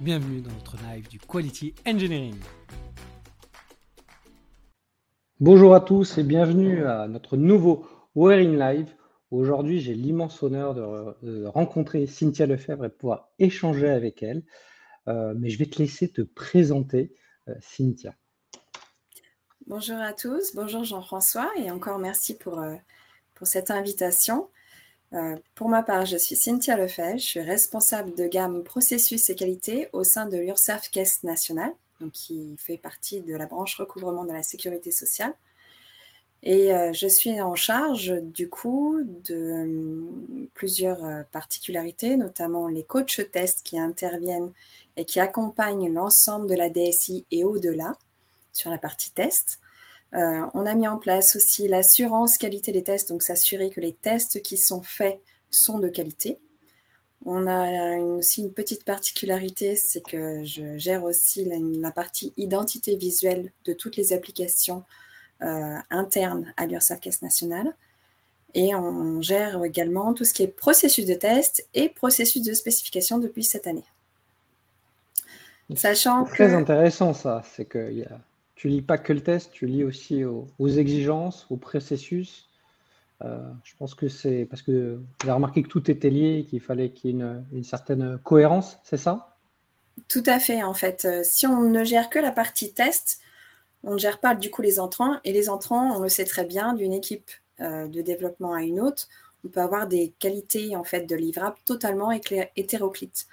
bienvenue dans notre live du Quality Engineering. Bonjour à tous et bienvenue à notre nouveau Wearing Live. Aujourd'hui, j'ai l'immense honneur de, rencontrer Cynthia Lefebvre et de pouvoir échanger avec elle. Euh, mais je vais te laisser te présenter, euh, Cynthia. Bonjour à tous, bonjour Jean-François et encore merci pour, euh, pour cette invitation. Euh, pour ma part, je suis Cynthia Lefebvre, je suis responsable de gamme processus et qualité au sein de l'URSAF Caisse nationale, donc qui fait partie de la branche recouvrement de la sécurité sociale. Et euh, je suis en charge du coup de euh, plusieurs particularités, notamment les coachs tests qui interviennent et qui accompagnent l'ensemble de la DSI et au-delà sur la partie test. Euh, on a mis en place aussi l'assurance qualité des tests, donc s'assurer que les tests qui sont faits sont de qualité. On a aussi une petite particularité, c'est que je gère aussi la, partie identité visuelle de toutes les applications euh, internes à l'URSSAF Caisse nationale. Et on gère également tout ce qui est processus de test et processus de spécification depuis cette année. Sachant très intéressant ça, c'est qu'il y a tu lis pas que le test, tu lis aussi aux, exigences, au processus. Euh, je pense que c'est parce que j'ai remarqué que tout était lié, qu'il fallait qu'il y ait une, certaine cohérence, c'est ça? Tout à fait, en fait. Euh, si on ne gère que la partie test, on ne gère pas du coup les entrants. Et les entrants, on le sait très bien, d'une équipe euh, de développement à une autre, on peut avoir des qualités en fait de livrables totalement hétéroclites.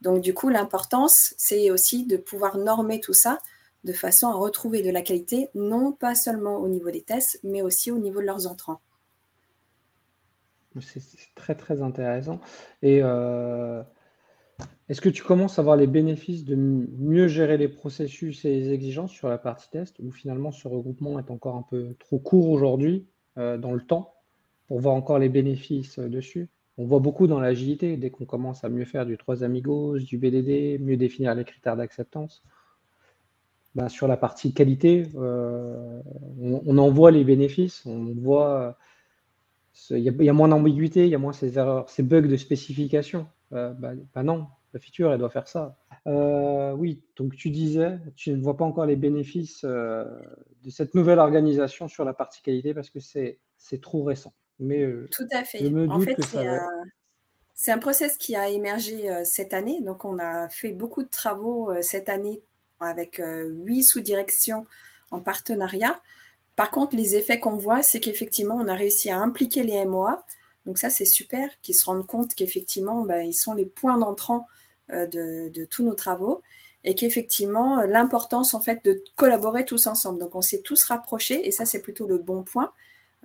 Donc du coup, l'importance, c'est aussi de pouvoir normer tout ça de façon à retrouver de la qualité, non pas seulement au niveau des tests, mais aussi au niveau de leurs entrants. C'est très très intéressant. Et euh, est-ce que tu commences à voir les bénéfices de mieux gérer les processus et les exigences sur la partie test, ou finalement ce regroupement est encore un peu trop court aujourd'hui euh, dans le temps pour voir encore les bénéfices euh, dessus? On voit beaucoup dans l'agilité, dès qu'on commence à mieux faire du 3 amigos, du BDD, mieux définir les critères d'acceptance, bah, sur la partie qualité, euh, on, en voit les bénéfices, on voit il y, a moins d'ambiguïté, il y a moins ces erreurs, ces bugs de spécification. Euh, bah, bah, non, la feature, elle doit faire ça. Euh, oui, donc tu disais, tu ne vois pas encore les bénéfices de cette nouvelle organisation sur la partie qualité parce que c'est trop récent. Mais Tout à fait. en fait, c'est un, un process qui a émergé cette année. Donc, on a fait beaucoup de travaux cette année avec euh, huit sous-directions en partenariat. Par contre, les effets qu'on voit, c'est qu'effectivement, on a réussi à impliquer les MOA. Donc ça, c'est super, qu'ils se rendent compte qu'effectivement, ben, ils sont les points d'entrant euh, de, tous nos travaux et qu'effectivement, l'importance en fait de collaborer tous ensemble. Donc on s'est tous rapprochés et ça, c'est plutôt le bon point.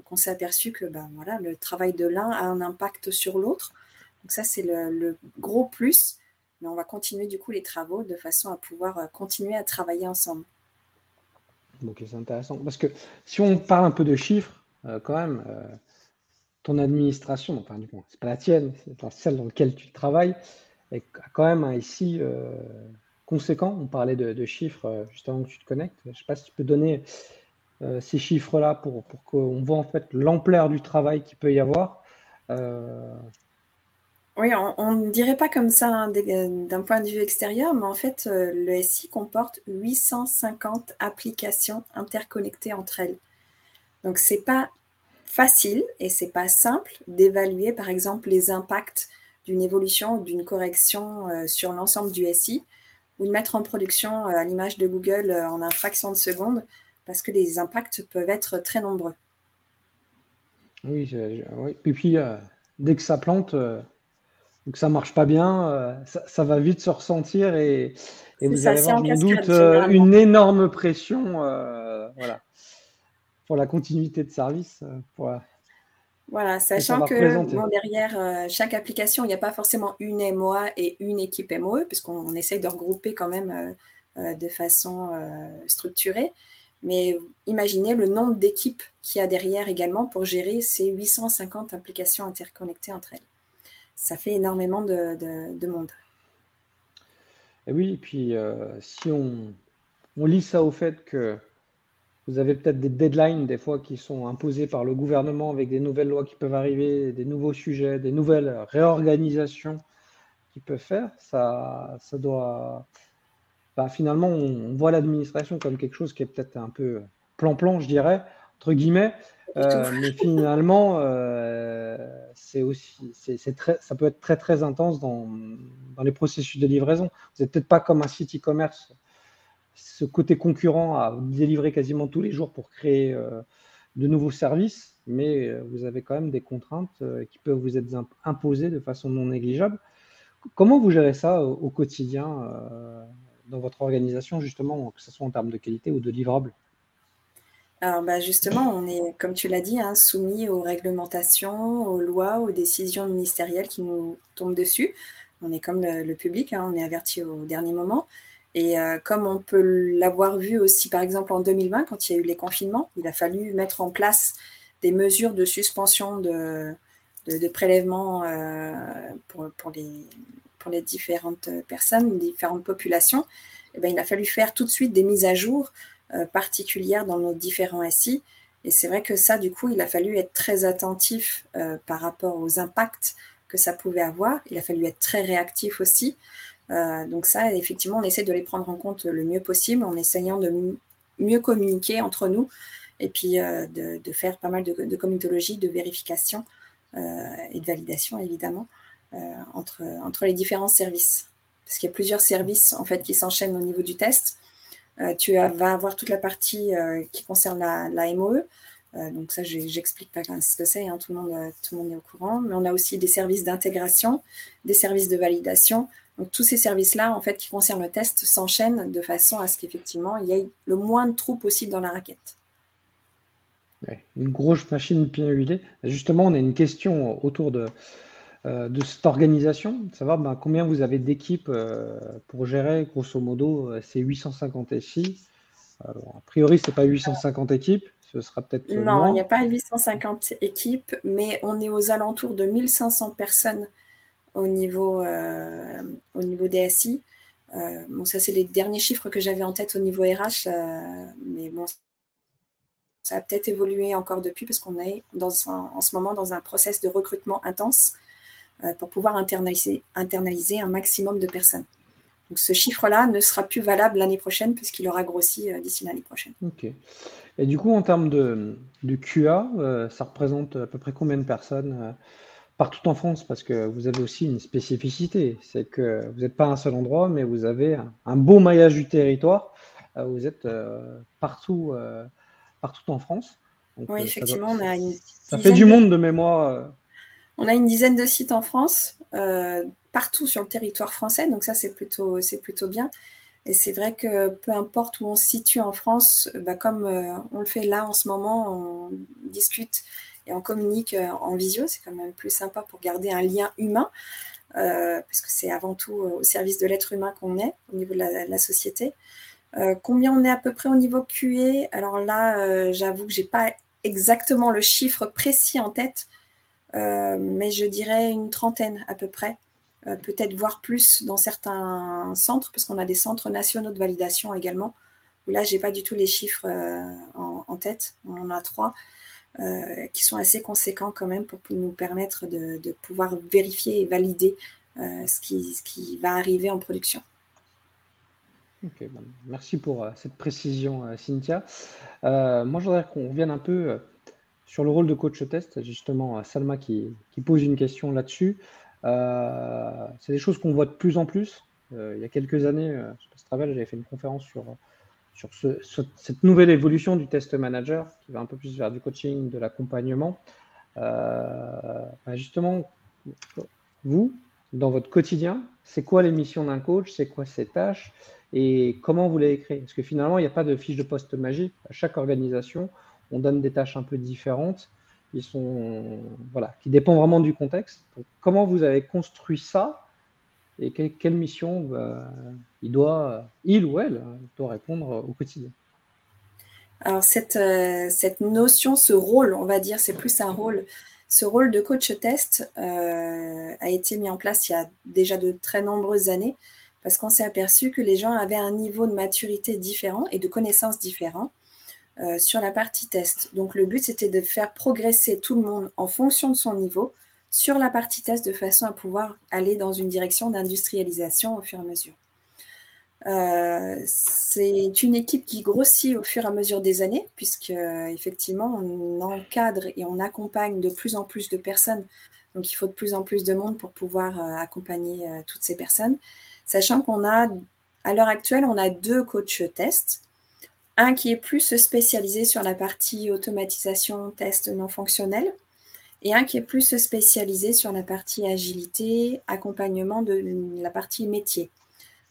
qu'on on s'est aperçu que ben, voilà, le travail de l'un a un impact sur l'autre. Donc ça, c'est le, gros plus mais on va continuer du coup les travaux de façon à pouvoir euh, continuer à travailler ensemble. Ok, c'est intéressant. Parce que si on parle un peu de chiffres, euh, quand même, euh, ton administration, enfin, du coup, c'est pas la tienne, c'est celle dans laquelle tu travailles, est quand même ici conséquent. On parlait de, chiffres juste avant que tu te connectes. Je ne sais pas si tu peux donner ces chiffres-là pour, pour qu'on voit en fait l'ampleur du travail qu'il peut y avoir. Oui, on ne dirait pas comme ça hein, d'un point de vue extérieur, mais en fait, euh, le SI comporte 850 applications interconnectées entre elles. Donc, ce n'est pas facile et ce n'est pas simple d'évaluer, par exemple, les impacts d'une évolution ou d'une correction euh, sur l'ensemble du SI ou de mettre en production euh, à l'image de Google en un fraction de seconde parce que les impacts peuvent être très nombreux. Oui, oui. et puis dès que ça plante, donc ça marche pas bien, euh, ça, va vite se ressentir et, vous allez avoir, sans doute, euh, une énorme pression euh, voilà, pour la continuité de service. voilà, sachant que derrière chaque application, il n'y a pas forcément une MOA et une équipe MOE, puisqu'on essaye de regrouper quand même de façon structurée. Mais imaginez le nombre d'équipes qu'il y a derrière également pour gérer ces 850 applications interconnectées entre elles ça fait énormément de, monde. Et oui, et puis euh, si on, lit ça au fait que vous avez peut-être des deadlines des fois qui sont imposés par le gouvernement avec des nouvelles lois qui peuvent arriver, des nouveaux sujets, des nouvelles réorganisations qu'ils peuvent faire, ça, ça doit. Bah, finalement, on, voit l'administration comme quelque chose qui est peut-être un peu plan-plan, je dirais, entre guillemets. Euh, mais finalement, euh, c'est ça peut être très très intense dans, les processus de livraison. Vous n'êtes peut-être pas comme un site e-commerce, ce côté concurrent à délivrer quasiment tous les jours pour créer euh, de nouveaux services, mais vous avez quand même des contraintes qui peuvent vous être imposées de façon non négligeable. Comment vous gérez ça au, quotidien dans votre organisation, justement, que ce soit en termes de qualité ou de livrables? Alors bah, justement, on est, comme tu l'as dit, hein, soumis aux réglementations, aux lois, aux décisions ministérielles qui nous tombent dessus. On est comme le, public, hein, on est averti au dernier moment. Et euh, comme on peut l'avoir vu aussi, par exemple, en 2020, quand il y a eu les confinements, il a fallu mettre en place des mesures de suspension de, de, prélèvements euh, pour, les, différentes personnes, différentes populations. Et eh bien, il a fallu faire tout de suite des mises à jour particulière dans nos différents SI. Et c'est vrai que ça, du coup, il a fallu être très attentif euh, par rapport aux impacts que ça pouvait avoir. Il a fallu être très réactif aussi. Euh, donc ça, effectivement, on essaie de les prendre en compte le mieux possible en essayant de mieux communiquer entre nous et puis de, faire pas mal de, de comitologie, de vérification et de validation, évidemment, entre, entre les différents services. Parce qu'il y a plusieurs services en fait qui s'enchaînent au niveau du test. Euh, tu vas avoir toute la partie euh, qui concerne la, MOE. Euh, donc ça, j'explique pas ce que c'est, hein, tout, le monde, est au courant. Mais on a aussi des services d'intégration, des services de validation. Donc tous ces services-là, en fait, qui concernent le test, s'enchaînent de façon à ce qu'effectivement, il y ait le moins de trous possible dans la raquette. une grosse machine bien huilée. Justement, on a une question autour de, de cette organisation, savoir ben, combien vous avez d'équipes euh, pour gérer, grosso modo, euh, ces 850 SI. a priori, ce n'est pas 850 équipes, ce sera peut-être. Non, il n'y a pas 850 équipes, mais on est aux alentours de 1500 personnes au niveau, au niveau des SI. bon, ça, c'est les derniers chiffres que j'avais en tête au niveau RH, mais bon, ça a peut-être évolué encore depuis parce qu'on est dans en ce moment dans un process de recrutement intense euh, pour pouvoir internaliser, internaliser un maximum de personnes. Donc ce chiffre-là ne sera plus valable l'année prochaine puisqu'il aura grossi euh, d'ici l'année prochaine. Ok. Et du coup, en termes de, de QA, euh, ça représente à peu près combien de personnes partout en France? Parce que vous avez aussi une spécificité, c'est que vous n'êtes pas un seul endroit, mais vous avez un, beau maillage du territoire. vous êtes partout, partout en France. oui, effectivement, on a une ça fait du monde de mémoire on a une dizaine de sites en France, euh, partout sur le territoire français, donc ça c'est plutôt, c'est plutôt bien. Et c'est vrai que peu importe où on se situe en France, bah, comme euh, on le fait là en ce moment, on discute et on communique euh, en visio, c'est quand même plus sympa pour garder un lien humain, parce que c'est avant tout au service de l'être humain qu'on est au niveau de la, société. combien on est à peu près au niveau QE Alors là, j'avoue que j'ai pas exactement le chiffre précis en tête. Euh, mais je dirais une trentaine à peu près, euh, peut-être voire plus dans certains centres, parce qu'on a des centres nationaux de validation également. là, je n'ai pas du tout les chiffres euh, en, tête, on en a trois. qui sont assez conséquents quand même pour nous permettre de, pouvoir vérifier et valider ce, qui, va arriver en production. merci pour cette précision, Cynthia. moi, je voudrais qu'on revienne un peu sur le rôle de coach test, justement, Salma qui, pose une question là-dessus. Euh, c'est des choses qu'on voit de plus en plus. Euh, il y a quelques années, euh, je sais j'avais fait une conférence sur, sur cette nouvelle évolution du test manager qui va un peu plus vers du coaching, de l'accompagnement. Bah, justement, vous, dans votre quotidien, c'est quoi les missions d'un coach? C'est quoi ses tâches? Et comment vous les créez? Parce que finalement, il n'y a pas de fiche de poste magique. À chaque organisation, on donne des tâches un peu différentes, qui, sont, voilà, qui dépendent vraiment du contexte. comment vous avez construit ça et quelle mission bah, il, doit, il ou elle doit répondre au quotidien? Alors cette, euh, cette notion, ce rôle, on va dire, c'est plus un rôle. Ce rôle de coach test euh, a été mis en place il y a déjà de très nombreuses années parce qu'on s'est aperçu que les gens avaient un niveau de maturité différent et de connaissances différents. Euh, sur la partie test. Donc le but, c'était de faire progresser tout le monde en fonction de son niveau, sur la partie test de façon à pouvoir aller dans une direction d'industrialisation au fur et à mesure. Euh, c'est une équipe qui grossit au fur et à mesure des années, puisque effectivement, on encadre et on accompagne de plus en plus de personnes. Donc, il faut de plus en plus de monde pour pouvoir euh, accompagner euh, toutes ces personnes. Sachant qu'on a, à l'heure actuelle, on a deux coachs test. Un qui est plus spécialisé sur la partie automatisation, test non fonctionnel, et un qui est plus spécialisé sur la partie agilité, accompagnement de la partie métier.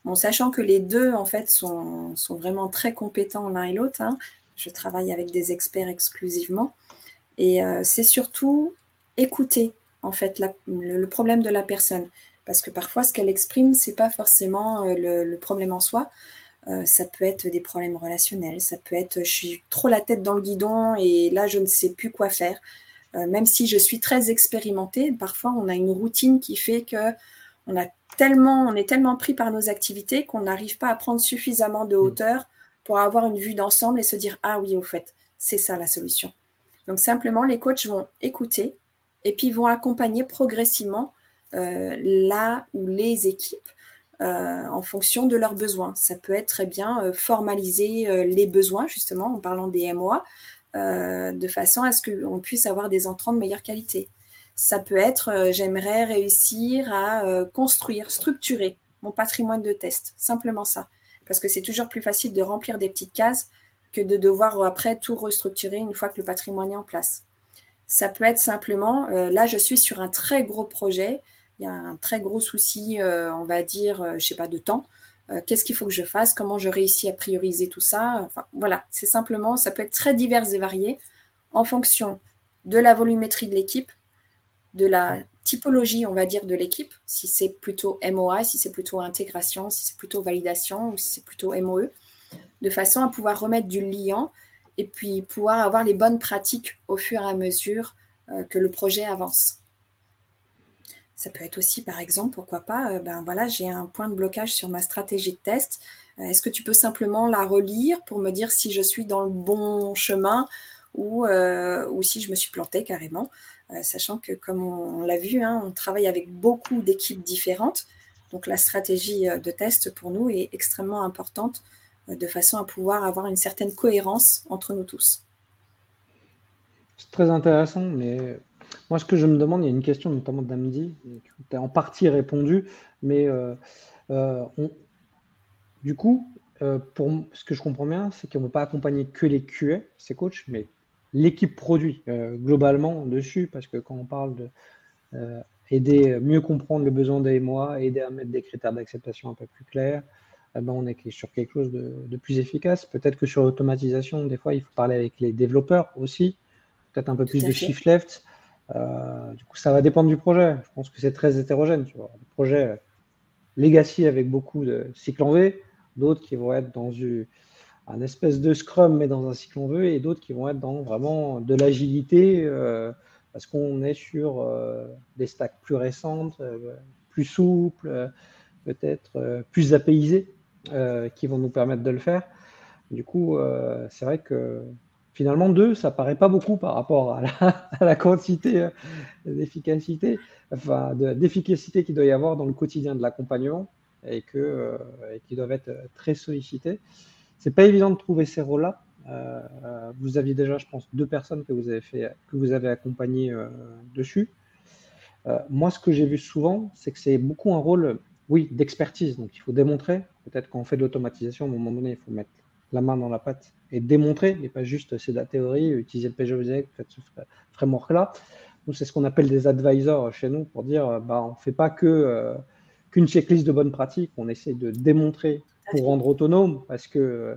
En sachant que les deux, en fait, sont, vraiment très compétents l'un et l'autre. Hein. Je travaille avec des experts exclusivement. Et euh, c'est surtout écouter, en fait, le, problème de la personne. Parce que parfois, ce qu'elle exprime, ce n'est pas forcément euh, le, problème en soi. Euh, ça peut être des problèmes relationnels, ça peut être je suis trop la tête dans le guidon et là, je ne sais plus quoi faire. même si je suis très expérimentée, parfois, on a une routine qui fait que on a tellement, on est tellement pris par nos activités qu'on n'arrive pas à prendre suffisamment de mm. hauteur pour avoir une vue d'ensemble et se dire ah oui au fait c'est ça la solution. Donc simplement les coachs vont écouter et puis vont accompagner progressivement euh, là ou les équipes euh, en fonction de leurs besoins. Ça peut être très bien euh, formaliser les besoins justement en parlant des MOA de façon à ce qu'on puisse avoir des entrants de meilleure qualité. Ça peut être euh, j'aimerais réussir à euh, construire, structurer mon patrimoine de test. Simplement ça. Parce que c'est toujours plus facile de remplir des petites cases que de devoir euh, après tout restructurer une fois que le patrimoine est en place. Ça peut être simplement, là je suis sur un très gros projet, il y a un très gros souci, on va dire, je ne sais pas, de temps. Qu'est-ce qu'il faut que je fasse? Comment je réussis à prioriser tout ça? Voilà, c'est simplement, ça peut être très divers et varié en fonction de la volumétrie de l'équipe, de la typologie, on va dire, de l'équipe, si c'est plutôt MOA, si c'est plutôt intégration, si c'est plutôt validation si c'est plutôt MOE, de façon à pouvoir remettre du liant et puis pouvoir avoir les bonnes pratiques au fur et à mesure euh, que le projet avance. Ça peut être aussi, par exemple, pourquoi pas, euh, ben voilà, j'ai un point de blocage sur ma stratégie de test. Euh, est-ce que tu peux simplement la relire pour me dire si je suis dans le bon chemin ou, ou si je me suis plantée carrément euh, sachant que, comme on, l'a vu, hein, on travaille avec beaucoup d'équipes différentes. Donc la stratégie euh, de test pour nous est extrêmement importante euh, de façon à pouvoir avoir une certaine cohérence entre nous tous. C'est très intéressant, mais moi ce que je me demande, il y a une question notamment d'Amdi, tu as en partie répondu, mais du coup, pour ce que je comprends bien, c'est qu'on ne veut pas accompagner que les QA, ces coachs, mais l'équipe produit euh, globalement dessus, parce que quand on parle de euh, aider mieux comprendre le besoin des mois, aider à mettre des critères d'acceptation un peu plus clairs, eh ben on est sur quelque chose de, plus efficace. Peut-être que sur l'automatisation, des fois, il faut parler avec les développeurs aussi, peut-être un peu plus de shift left. Euh, du coup, ça va dépendre du projet. Je pense que c'est très hétérogène. Tu vois. Des projets legacy avec beaucoup de cycles en V, d'autres qui vont être dans un espèce de scrum, mais dans un cycle en veut, et d'autres qui vont être dans vraiment de l'agilité, euh, parce qu'on est sur euh, des stacks plus récentes, euh, plus souples, peut-être plus apaisés, qui vont nous permettre de le faire. Du coup, c'est vrai que finalement, deux, ça paraît pas beaucoup par rapport à la, quantité d'efficacité, enfin, d'efficacité qu'il doit y avoir dans le quotidien de l'accompagnement et, et qui doivent être très sollicités. C'est pas évident de trouver ces rôles-là. Euh, vous aviez déjà, je pense, deux personnes que vous avez fait, que vous avez accompagnées euh, dessus. Euh, moi, ce que j'ai vu souvent, c'est que c'est beaucoup un rôle, oui, d'expertise. Donc, il faut démontrer. Peut-être quand on fait de l'automatisation, à un moment donné, il faut mettre la main dans la pâte et démontrer, et pas juste c'est de la théorie, utiliser le faites ce framework-là. Nous, c'est ce qu'on appelle des advisors chez nous pour dire, bah, on ne fait pas que qu'une checklist de bonnes pratiques, on essaie de démontrer pour rendre autonome, parce que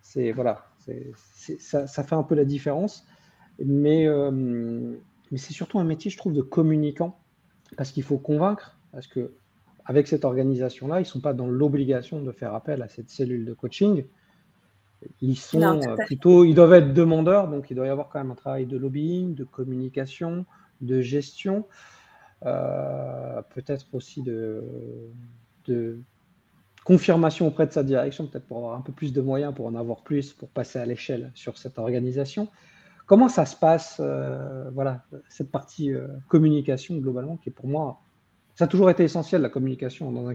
c'est voilà, ça, ça, fait un peu la différence. Mais, euh, mais c'est surtout un métier, je trouve, de communicant, parce qu'il faut convaincre, parce que avec cette organisation-là, ils ne sont pas dans l'obligation de faire appel à cette cellule de coaching. Ils sont euh, plutôt, ils doivent être demandeurs, donc il doit y avoir quand même un travail de lobbying, de communication, de gestion, euh, peut-être aussi de, de confirmation auprès de sa direction, peut-être pour avoir un peu plus de moyens, pour en avoir plus, pour passer à l'échelle sur cette organisation. comment ça se passe, voilà, cette partie communication globalement, qui est pour moi, ça a toujours été essentiel la communication dans un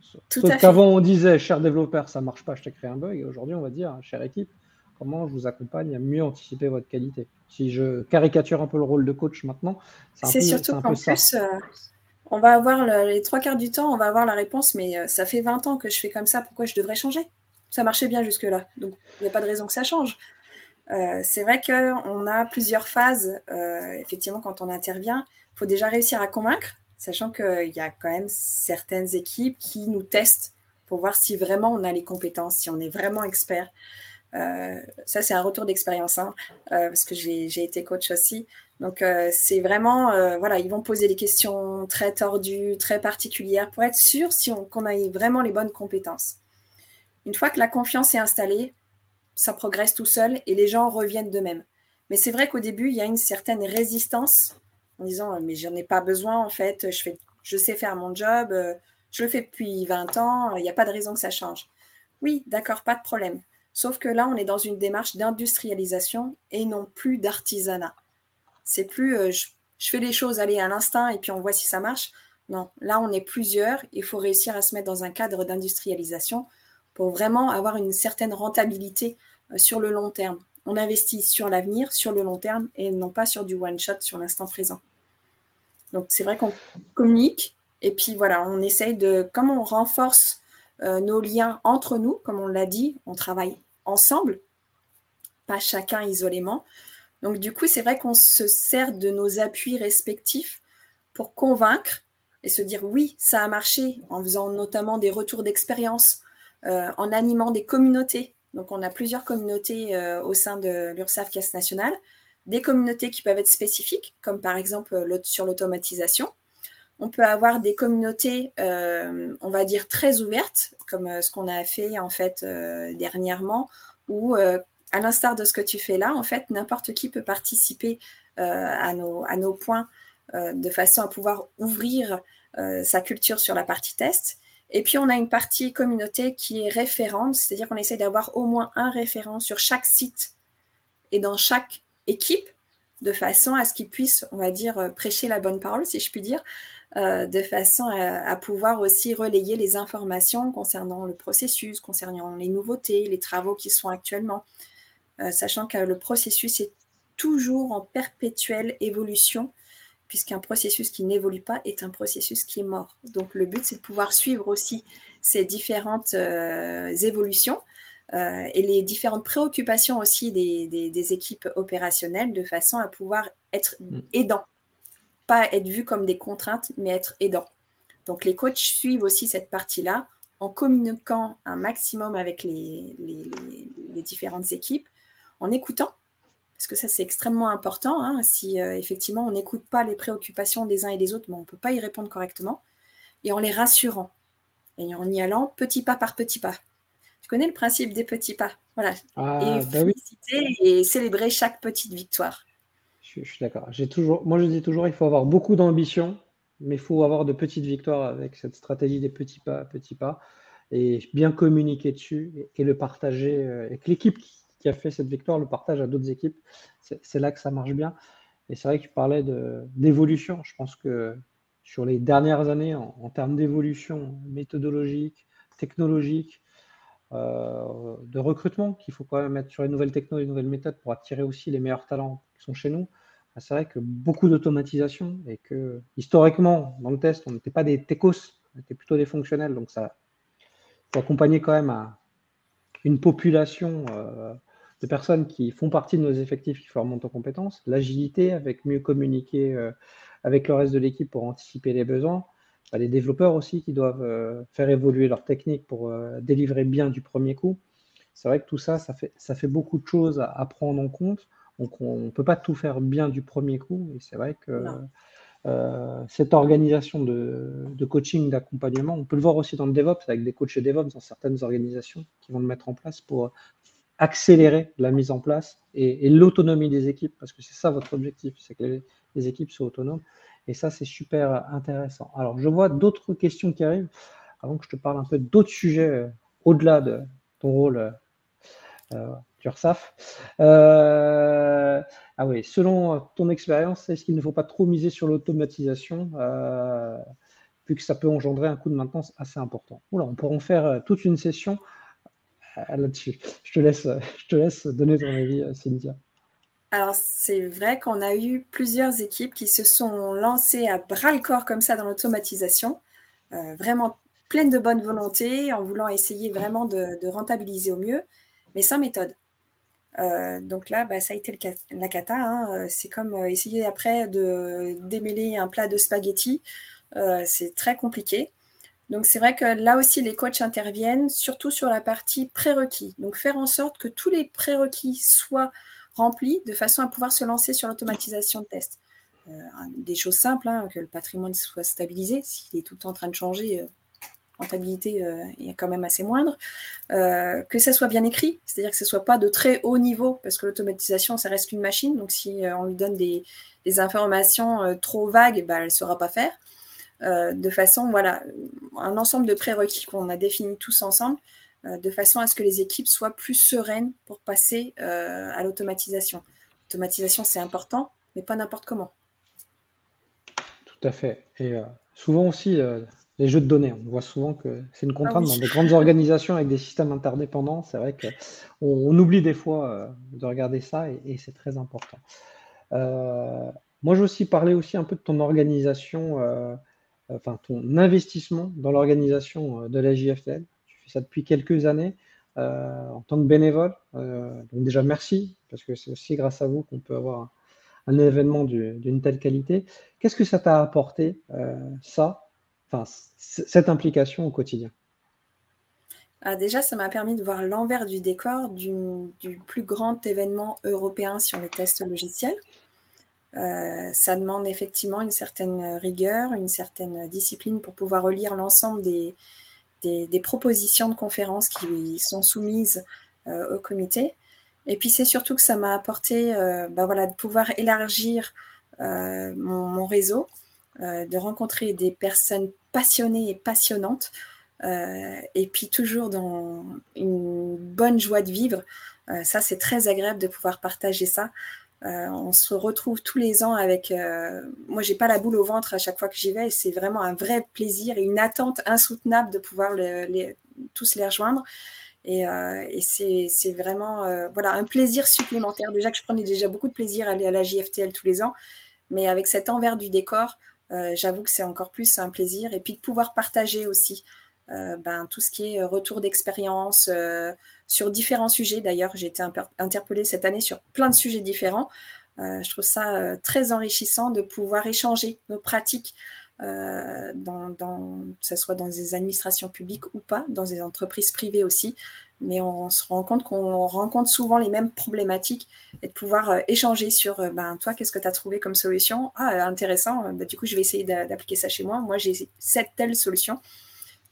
QA. Sauf qu'avant on disait, cher développeur, ça marche pas, je t'ai créé un bug, et aujourd'hui on va dire, chère équipe, comment je vous accompagne à mieux anticiper votre qualité? Si je caricature un peu le rôle de coach maintenant, c'est surtout qu'en plus, euh, on va avoir les trois quarts du temps, on va avoir la réponse, mais euh, ça fait 20 ans que je fais comme ça, pourquoi je devrais changer? Ça marchait bien jusque-là, donc il n'y a pas de raison que ça change. Euh, c'est vrai qu'on a plusieurs phases, effectivement, quand on intervient. Il faut déjà réussir à convaincre, sachant qu'il y a quand même certaines équipes qui nous testent pour voir si vraiment on a les compétences, si on est vraiment expert. Euh, ça, c'est un retour d'expérience, hein, euh, parce que j'ai été coach aussi. Donc, euh, c'est vraiment, voilà, ils vont poser des questions très tordues, très particulières, pour être sûr si qu'on a vraiment les bonnes compétences. Une fois que la confiance est installée, ça progresse tout seul et les gens reviennent d'eux-mêmes. Mais c'est vrai qu'au début, il y a une certaine résistance en disant, mais j'en ai pas besoin, en fait, je, sais faire mon job, je le fais depuis 20 ans, il n'y a pas de raison que ça change. Oui, d'accord, pas de problème. Sauf que là, on est dans une démarche d'industrialisation et non plus d'artisanat. C'est plus euh, je, fais les choses aller à l'instinct et puis on voit si ça marche. Non, là, on est plusieurs. Il faut réussir à se mettre dans un cadre d'industrialisation pour vraiment avoir une certaine rentabilité euh, sur le long terme. On investit sur l'avenir, sur le long terme et non pas sur du one-shot sur l'instant présent. Donc, c'est vrai qu'on communique et puis voilà, on essaye de, comme on renforce euh, nos liens entre nous, comme on l'a dit, on travaille ensemble, pas chacun isolément. Donc du coup, c'est vrai qu'on se sert de nos appuis respectifs pour convaincre et se dire oui, ça a marché, en faisant notamment des retours d'expérience, euh, en animant des communautés. Donc on a plusieurs communautés euh, au sein de l'URSAF Caisse Nationale, des communautés qui peuvent être spécifiques, comme par exemple sur l'automatisation. On peut avoir des communautés, euh, on va dire, très ouvertes, comme euh, ce qu'on a fait en fait euh, dernièrement, où, à l'instar de ce que tu fais là, en fait, n'importe qui peut participer à nos points de façon à pouvoir ouvrir sa culture sur la partie test. Et puis, on a une partie communauté qui est référente, c'est-à-dire qu'on essaie d'avoir au moins un référent sur chaque site et dans chaque équipe, de façon à ce qu'ils puissent, on va dire, prêcher la bonne parole, si je puis dire, euh, de façon à, pouvoir aussi relayer les informations concernant le processus, concernant les nouveautés, les travaux qui sont actuellement, euh, sachant que le processus est toujours en perpétuelle évolution, puisqu'un processus qui n'évolue pas est un processus qui est mort. Donc le but, c'est de pouvoir suivre aussi ces différentes euh, évolutions et les différentes préoccupations aussi des, équipes opérationnelles de façon à pouvoir être mm. aidant pas être vu comme des contraintes, mais être aidant. Donc les coachs suivent aussi cette partie-là en communiquant un maximum avec les, différentes équipes, en écoutant, parce que ça c'est extrêmement important. Hein. si euh, effectivement on n'écoute pas les préoccupations des uns et des autres, mais on ne peut pas y répondre correctement, et en les rassurant, et en y allant petit pas par petit pas. Tu connais le principe des petits pas? Voilà. Ah, et bah féliciter et célébrer chaque petite victoire. Je, suis d'accord. J'ai toujours, moi, je dis toujours, il faut avoir beaucoup d'ambition, mais il faut avoir de petites victoires avec cette stratégie des petits pas, petits pas, et bien communiquer dessus et, le partager. Euh, et que l'équipe qui a fait cette victoire le partage à d'autres équipes. C'est là que ça marche bien. Et c'est vrai que tu parlais d'évolution. Je pense que sur les dernières années, en, termes d'évolution méthodologique, technologique, euh, de recrutement, qu'il faut quand même mettre sur les nouvelles technologies, les nouvelles méthodes pour attirer aussi les meilleurs talents qui sont chez nous. Bah, c'est vrai que beaucoup d'automatisation et que historiquement, dans le test, on n'était pas des techos, on était plutôt des fonctionnels. Donc ça faut accompagner quand même à une population euh, de personnes qui font partie de nos effectifs, qui font remonter en compétences, l'agilité avec mieux communiquer euh, avec le reste de l'équipe pour anticiper les besoins, bah, les développeurs aussi qui doivent euh, faire évoluer leur technique pour délivrer bien du premier coup. C'est vrai que tout ça, ça fait, ça fait beaucoup de choses à prendre en compte. Donc on ne peut pas tout faire bien du premier coup. Et c'est vrai que euh, cette organisation de, coaching, d'accompagnement, on peut le voir aussi dans le DevOps, avec des coachs DevOps dans certaines organisations qui vont le mettre en place pour accélérer la mise en place et, l'autonomie des équipes, parce que c'est ça votre objectif, c'est que les, équipes soient autonomes. Et ça, c'est super intéressant. Alors, je vois d'autres questions qui arrivent. Avant que je te parle un peu d'autres sujets euh, au-delà de ton rôle euh, URSAF. Euh, ah oui, selon ton expérience, est-ce qu'il ne faut pas trop miser sur l'automatisation euh, vu que ça peut engendrer un coût de maintenance assez important? Oula, on pourrait en faire toute une session Je, te laisse, donner ton avis, Cynthia. Alors, c'est vrai qu'on a eu plusieurs équipes qui se sont lancées à bras-le-corps comme ça dans l'automatisation, vraiment pleines de bonne volonté, en voulant essayer vraiment de rentabiliser au mieux, mais sans méthode. Euh, donc là, bah, ça a été la cata. Hein. Euh, c'est comme euh, essayer après de démêler un plat de spaghettis. c'est très compliqué. Donc c'est vrai que là aussi, les coachs interviennent, surtout sur la partie prérequis. Donc faire en sorte que tous les prérequis soient remplis de façon à pouvoir se lancer sur l'automatisation de tests. des choses simples, hein, que le patrimoine soit stabilisé. S'il est tout en train de changer, rentabilité euh, est quand même assez moindre, euh, que ça soit bien écrit, c'est-à-dire que ce ne soit pas de très haut niveau, parce que l'automatisation, ça reste une machine, donc si euh, on lui donne des, informations trop vagues, bah, elle ne saura pas faire. De façon, voilà, un ensemble de prérequis qu'on a définis tous ensemble, de façon à ce que les équipes soient plus sereines pour passer à l'automatisation. L'automatisation, c'est important, mais pas n'importe comment. Tout à fait. Et souvent aussi, les jeux de données. On voit souvent que c'est une contrainte ah dans des grandes organisations avec des systèmes interdépendants. C'est vrai qu'on on oublie des fois euh, de regarder ça et, c'est très important. Euh, moi, je veux aussi parler aussi un peu de ton organisation, euh, enfin ton investissement dans l'organisation de la JFTL. Tu fais ça depuis quelques années en tant que bénévole. donc déjà, merci, parce que c'est aussi grâce à vous qu'on peut avoir un, événement d'une telle qualité. Qu'est-ce que ça t'a apporté, ça enfin, cette implication au quotidien? Ah, Déjà, ça m'a permis de voir l'envers du décor du, plus grand événement européen sur les tests logiciels. Euh, ça demande effectivement une certaine rigueur, une certaine discipline pour pouvoir relire l'ensemble des, propositions de conférences qui sont soumises euh, au comité. Et puis c'est surtout que ça m'a apporté euh, bah voilà, de pouvoir élargir mon, réseau, de rencontrer des personnes passionnée et passionnante. Euh, et puis toujours dans une bonne joie de vivre. Euh, ça, c'est très agréable de pouvoir partager ça. Euh, on se retrouve tous les ans avec. moi, j'ai pas la boule au ventre à chaque fois que j'y vais. C'est vraiment un vrai plaisir et une attente insoutenable de pouvoir les, tous les rejoindre. Et, et c'est vraiment voilà, un plaisir supplémentaire. Déjà que je prenais déjà beaucoup de plaisir à aller à la JFTL tous les ans, mais avec cet envers du décor, euh, j'avoue que c'est encore plus un plaisir. Et puis de pouvoir partager aussi euh, ben, tout ce qui est retour d'expérience euh, sur différents sujets. D'ailleurs, j'ai été interpellée cette année sur plein de sujets différents. je trouve ça très enrichissant de pouvoir échanger nos pratiques, dans, que ce soit dans des administrations publiques ou pas, dans des entreprises privées aussi mais on, se rend compte qu'on rencontre souvent les mêmes problématiques et de pouvoir euh, échanger sur euh, ben, toi, qu'est-ce que tu as trouvé comme solution? Ah, euh, intéressant, ben, du coup, je vais essayer d'appliquer ça chez moi. Moi, j'ai cette telle solution.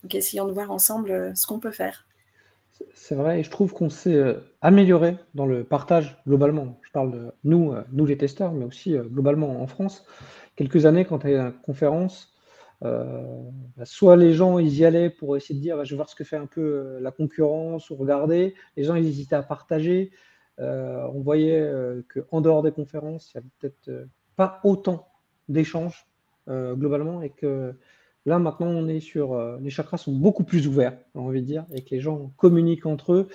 Donc, essayons de voir ensemble ce qu'on peut faire. C'est vrai, et je trouve qu'on s'est amélioré dans le partage globalement. Je parle de nous, nous les testeurs, mais aussi globalement en France. Quelques années, quand tu as une conférence, euh, bah, soit les gens ils y allaient pour essayer de dire bah, je vais voir ce que fait un peu euh, la concurrence ou regarder. Les gens ils hésitaient à partager. Euh, on voyait qu'en dehors des conférences, il n'y avait peut-être pas autant d'échanges globalement et que là maintenant on est sur les chakras sont beaucoup plus ouverts, on envie de dire, et que les gens communiquent entre eux.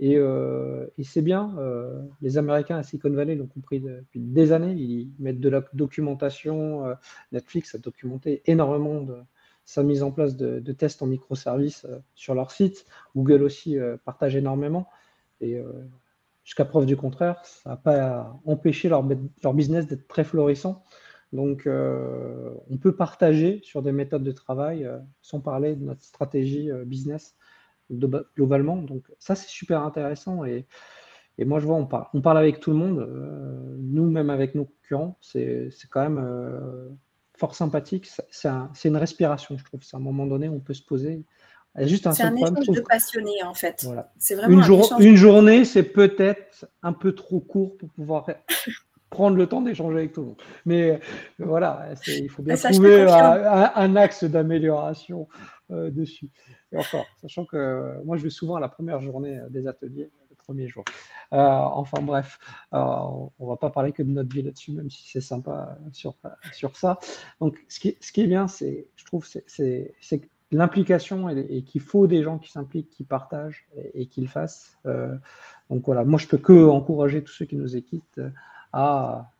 Euh, et, c'est bien, euh, les Américains à Silicon Valley l'ont compris depuis des années, ils mettent de la documentation, euh, Netflix a documenté énormément de sa mise en place de, tests en microservices sur leur site, Google aussi partage énormément, et jusqu'à preuve du contraire, ça n'a pas empêché leur business d'être très florissant. Donc, on peut partager sur des méthodes de travail sans parler de notre stratégie business globalement. Donc ça, c'est super intéressant. Et, et, moi, je vois, on parle, on parle avec tout le monde, euh, nous, même avec nos concurrents. C'est quand même euh, fort sympathique. C'est une respiration, je trouve. C'est un moment donné, on peut se poser. Juste un, c'est un échange de passionnés, en fait. Voilà. C'est vraiment une, jour, une journée, c'est peut-être un peu trop court pour pouvoir prendre le temps d'échanger avec tout le monde. Mais euh, voilà, il faut bien trouver un, axe d'amélioration dessus. Et encore, sachant que moi, je vais souvent à la première journée des ateliers de premier jour. enfin bref, on ne va pas parler que de notre vie là-dessus, même si c'est sympa sur, sur ça. Donc ce qui, ce qui est bien, c'est, je trouve, c'est l'implication et, qu'il faut des gens qui s'impliquent, qui partagent et, qui le fassent. donc voilà, moi je peux que encourager tous ceux qui nous équipent à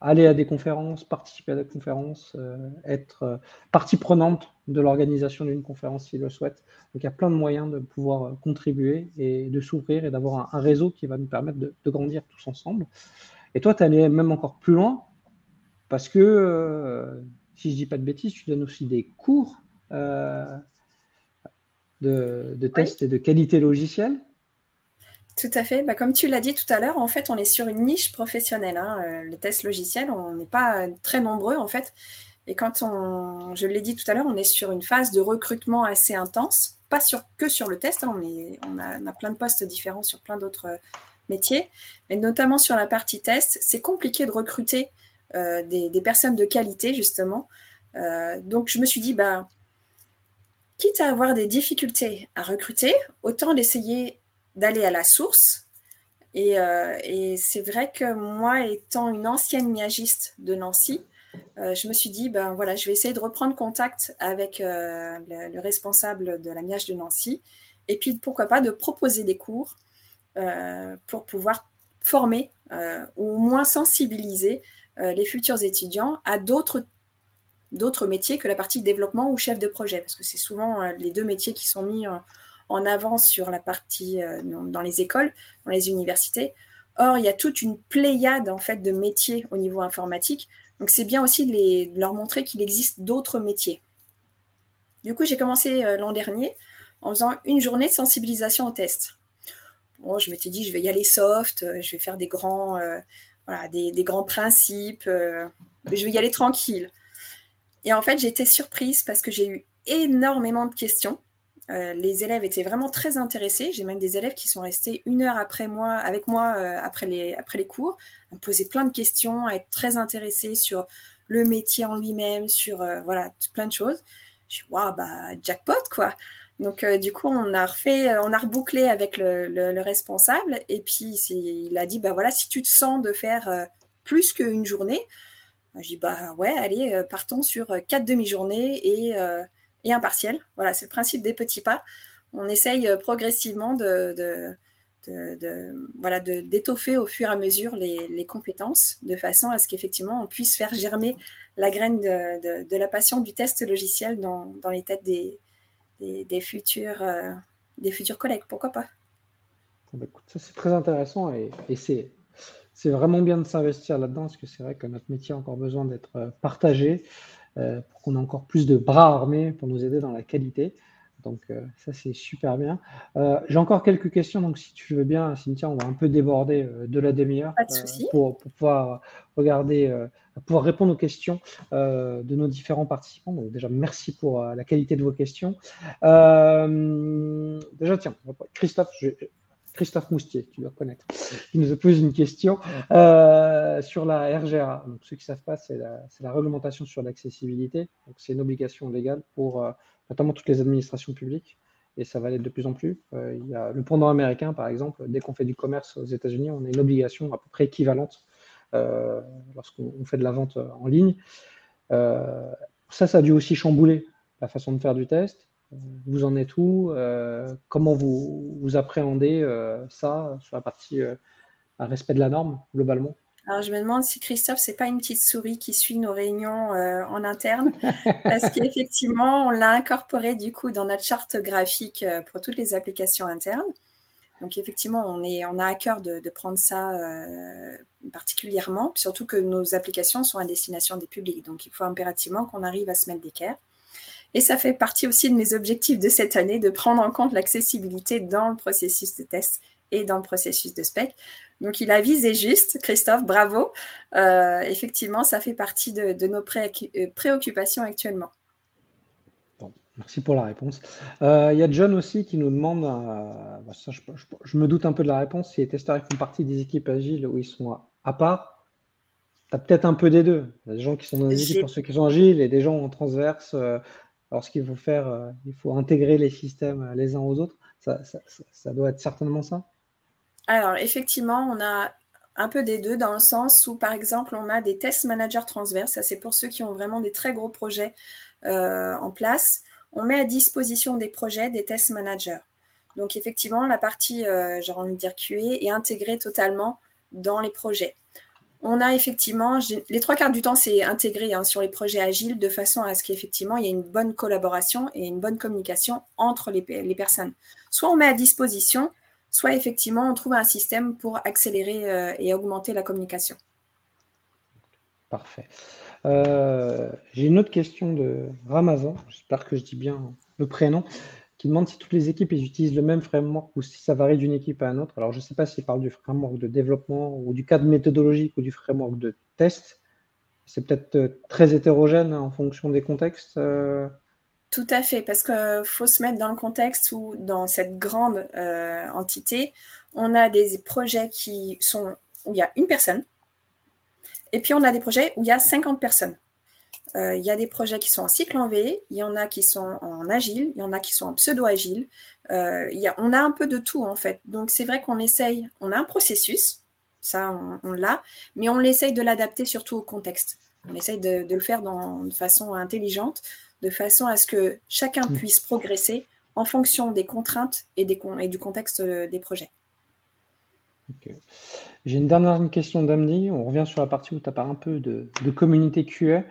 aller à des conférences, participer à des conférences, euh, être euh, partie prenante de l'organisation d'une conférence s'ils le souhaitent. Donc il y a plein de moyens de pouvoir euh, contribuer et de s'ouvrir et d'avoir un, réseau qui va nous permettre de, grandir tous ensemble. Et toi, tu es allé même encore plus loin parce que, si je dis pas de bêtises, tu donnes aussi des cours de, de tests et de qualité logicielle. Tout à fait. Bah, comme tu l'as dit tout à l'heure, en fait, on est sur une niche professionnelle. Hein. Euh, le test logiciel, on n'est pas très nombreux, en fait. Et quand on, je l'ai dit tout à l'heure, on est sur une phase de recrutement assez intense, pas sur, que sur le test, hein. on, a, plein de postes différents sur plein d'autres euh, métiers, mais notamment sur la partie test, c'est compliqué de recruter euh, des, personnes de qualité, justement. donc, je me suis dit, bah, quitte à avoir des difficultés à recruter, autant d'essayer d'aller à la source. Euh, et, c'est vrai que moi, étant une ancienne miagiste de Nancy, euh, je me suis dit, ben voilà, je vais essayer de reprendre contact avec euh, le, responsable de la miage de Nancy, et puis pourquoi pas de proposer des cours pour pouvoir former ou au moins sensibiliser les futurs étudiants à d'autres d'autres métiers que la partie développement ou chef de projet, parce que c'est souvent les deux métiers qui sont mis en avance sur la partie euh, dans les écoles, dans les universités. Or, il y a toute une pléiade en fait de métiers au niveau informatique. Donc, c'est bien aussi de, leur montrer qu'il existe d'autres métiers. Du coup, j'ai commencé euh, l'an dernier en faisant une journée de sensibilisation au test. Bon, je m'étais dit, je vais y aller soft, euh, je vais faire des grands, voilà, des, des, grands principes, je vais y aller tranquille. Et en fait, j'ai été surprise parce que j'ai eu énormément de questions. Euh, les élèves étaient vraiment très intéressés. J'ai même des élèves qui sont restés une heure après moi, avec moi euh, après, les, après les cours, à me poser plein de questions, à être très intéressés sur le métier en lui-même, sur euh, voilà, plein de choses. Je suis waouh, bah, jackpot quoi. Donc du coup, on a refait, on a rebouclé avec le, responsable et puis il a dit bah voilà, si tu te sens de faire plus qu'une journée, je dis bah ouais, allez, partons sur quatre demi-journées et et. Voilà, c'est le principe des petits pas. On essaye euh, progressivement de, voilà, d'étoffer au fur et à mesure les, compétences de façon à ce qu'effectivement on puisse faire germer la graine de, la passion du test logiciel dans, les têtes des, futurs, euh, des futurs collègues. Pourquoi pas? Ah bah, Ça, c'est très intéressant et, c'est, c'est vraiment bien de s'investir là-dedans parce que c'est vrai que notre métier a encore besoin d'être euh, partagé. Euh, pour qu'on ait encore plus de bras armés pour nous aider dans la qualité. Donc euh, ça, c'est super bien. Euh, j'ai encore quelques questions, donc si tu veux bien, Cynthia, on va un peu déborder de la demi-heure pour, pouvoir regarder, pouvoir répondre aux questions de nos différents participants. Donc déjà, merci pour la qualité de vos questions. déjà, tiens, Christophe, je, Christophe Moustier, tu dois connaître, qui nous a posé une question euh, sur la RGA. Donc, ceux qui ne savent pas, c'est la, réglementation sur l'accessibilité. Donc, c'est une obligation légale pour euh, notamment toutes les administrations publiques et ça va l'être de plus en plus. Euh, il y a le pendant américain, par exemple, dès qu'on fait du commerce aux États-Unis, on a une obligation à peu près équivalente lorsqu'on fait de la vente en ligne. ça, ça a dû aussi chambouler la façon de faire du test. Vous en êtes où euh, Comment vous, vous appréhendez euh, ça sur la partie euh, respect de la norme globalement? Alors, je me demande si Christophe, c'est pas une petite souris qui suit nos réunions en interne, parce qu'effectivement, on l'a incorporé du coup dans notre charte graphique pour toutes les applications internes. Donc, effectivement, on, est, on a à cœur de, de prendre ça particulièrement, surtout que nos applications sont à destination des publics. Donc, il faut impérativement qu'on arrive à se mettre d'équerre. Et ça fait partie aussi de mes objectifs de cette année, de prendre en compte l'accessibilité dans le processus de test et dans le processus de spec. Donc, il a visé juste, Christophe, bravo. Euh, effectivement, ça fait partie de, nos euh, préoccupations actuellement. merci pour la réponse. Euh, il y a John aussi qui nous demande, bah, je, me doute un peu de la réponse, si les testeurs font partie des équipes agiles où ils sont à, part, tu as peut-être un peu des deux. Il y a des gens qui sont dans les équipes pour ceux qui sont agiles et des gens en transverse alors, ce qu'il faut faire, euh, il faut intégrer les systèmes les uns aux autres. Ça, doit être certainement ça. Alors, effectivement, on a un peu des deux dans le sens où, par exemple, on a des test managers transverses. Ça, c'est pour ceux qui ont vraiment des très gros projets euh, en place. On met à disposition des projets des test managers. Donc, effectivement, la partie, euh, j'ai envie de dire QA, est intégrée totalement dans les projets. On a effectivement, les trois quarts du temps, c'est intégré hein, sur les projets agiles de façon à ce qu'effectivement, il y ait une bonne collaboration et une bonne communication entre les, personnes. Soit on met à disposition soit effectivement on trouve un système pour accélérer euh, et augmenter la communication. Parfait. Euh, j'ai une autre question de Ramazan, j'espère que je dis bien le prénom, qui demande si toutes les équipes utilisent le même framework ou si ça varie d'une équipe à une autre. Alors je ne sais pas s'il parle du framework de développement ou du cadre méthodologique ou du framework de test. C'est peut-être euh, très hétérogène en fonction des contextes. Tout à fait, parce qu'il faut se mettre dans le contexte où, dans cette grande euh, entité, on a des projets qui sont où il y a une personne, et puis on a des projets où il y a 50 personnes. Euh, il y a des projets qui sont en cycle en V, il y en a qui sont en agile, il y en a qui sont en pseudo-agile. Euh, on a un peu de tout en fait. Donc c'est vrai qu'on essaye, on a un processus, ça on, on l'a, mais on essaye de l'adapter surtout au contexte. On essaye de, de le faire dans, de façon intelligente de façon à ce que chacun mm. puisse progresser en fonction des contraintes et, des, et du contexte euh, des projets. J'ai une dernière question d'Amdi. On revient sur la partie où tu as parlé un peu de, communauté QA.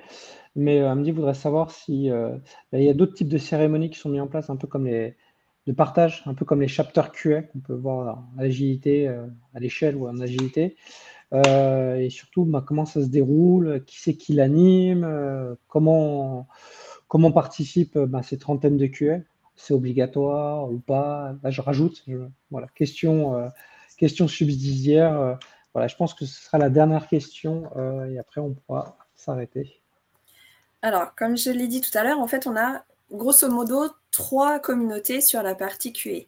Mais euh, Amdi voudrait savoir si euh, il y a d'autres types de cérémonies qui sont mises en place, un peu comme les de partage, un peu comme les chapters QA qu'on peut voir en agilité, à l'échelle ou en agilité. et surtout, bah, comment ça se déroule, qui c'est qui l'anime, comment Comment participe bah, ces trentaines de QA C'est obligatoire ou pas? Je rajoute. voilà, question, euh, question subsidiaire. Euh, voilà, je pense que ce sera la dernière question euh, et après on pourra s'arrêter. Alors, comme je l'ai dit tout à l'heure, en fait, on a grosso modo trois communautés sur la partie QA.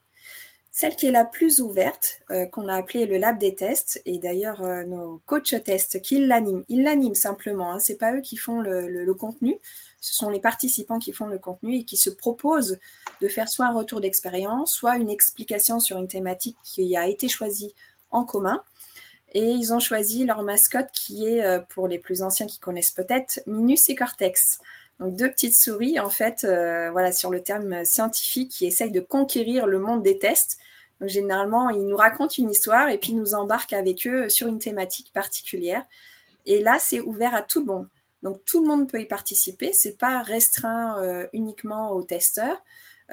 Celle qui est la plus ouverte, qu'on a appelée le lab des tests, et d'ailleurs nos coachs tests qui l'animent, ils l'animent simplement, hein, ce n'est pas eux qui font le contenu, ce sont les participants qui font le contenu et qui se proposent de faire soit un retour d'expérience, soit une explication sur une thématique qui a été choisie en commun. Et ils ont choisi leur mascotte qui est, euh, pour les plus anciens qui connaissent peut-être, Minus et Cortex. Donc deux petites souris, en fait, euh, voilà, sur le terme scientifique, qui essayent de conquérir le monde des tests. Généralement, ils nous racontent une histoire et puis nous embarquent avec eux sur une thématique particulière. Et là, c'est ouvert à tout le monde. Donc tout le monde peut y participer, c'est pas restreint euh, uniquement aux testeurs.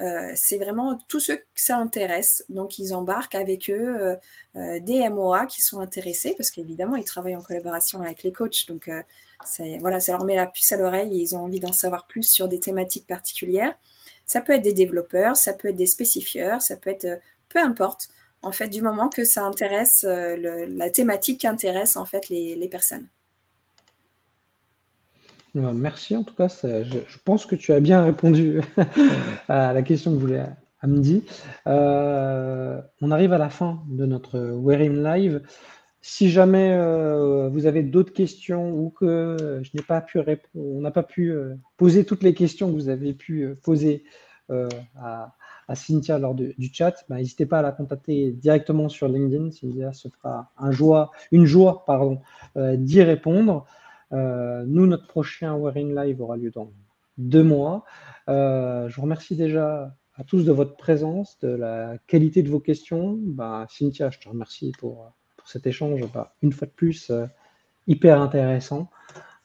Euh, c'est vraiment tous ceux que ça intéresse. Donc, ils embarquent avec eux euh, des MOA qui sont intéressés parce qu'évidemment, ils travaillent en collaboration avec les coachs. Donc, voilà, ça leur met la puce à l'oreille et ils ont envie d'en savoir plus sur des thématiques particulières. Ça peut être des développeurs, ça peut être des spécifieurs, ça peut être peu importe. En fait, du moment que ça intéresse, la thématique intéresse en fait les personnes. Euh, merci en tout cas. je, pense que tu as bien répondu à la question que voulait Amdi. Euh, on arrive à la fin de notre Wearing Live. Si jamais euh, vous avez d'autres questions ou que je n'ai pas pu on n'a pas pu poser toutes les questions que vous avez pu poser à, Cynthia lors du chat, bah, n'hésitez pas à la contacter directement sur LinkedIn. Cynthia se fera un joie, une joie pardon, d'y répondre. Euh, nous, notre prochain Wearing Live aura lieu dans deux mois. Euh, je vous remercie déjà à tous de votre présence, de la qualité de vos questions. Bah, Cynthia, je te remercie pour, pour cet échange, bah, une fois de plus, euh, hyper intéressant.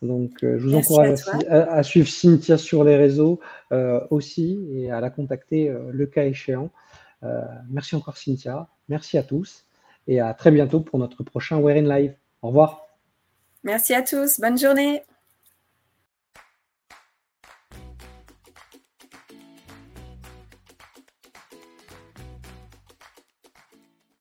Donc, je vous encourage à, suivre Cynthia sur les réseaux aussi et à la contacter le cas échéant. merci encore, Cynthia. Merci à tous et à très bientôt pour notre prochain Wearing Live. Au revoir. Merci à tous. Bonne journée.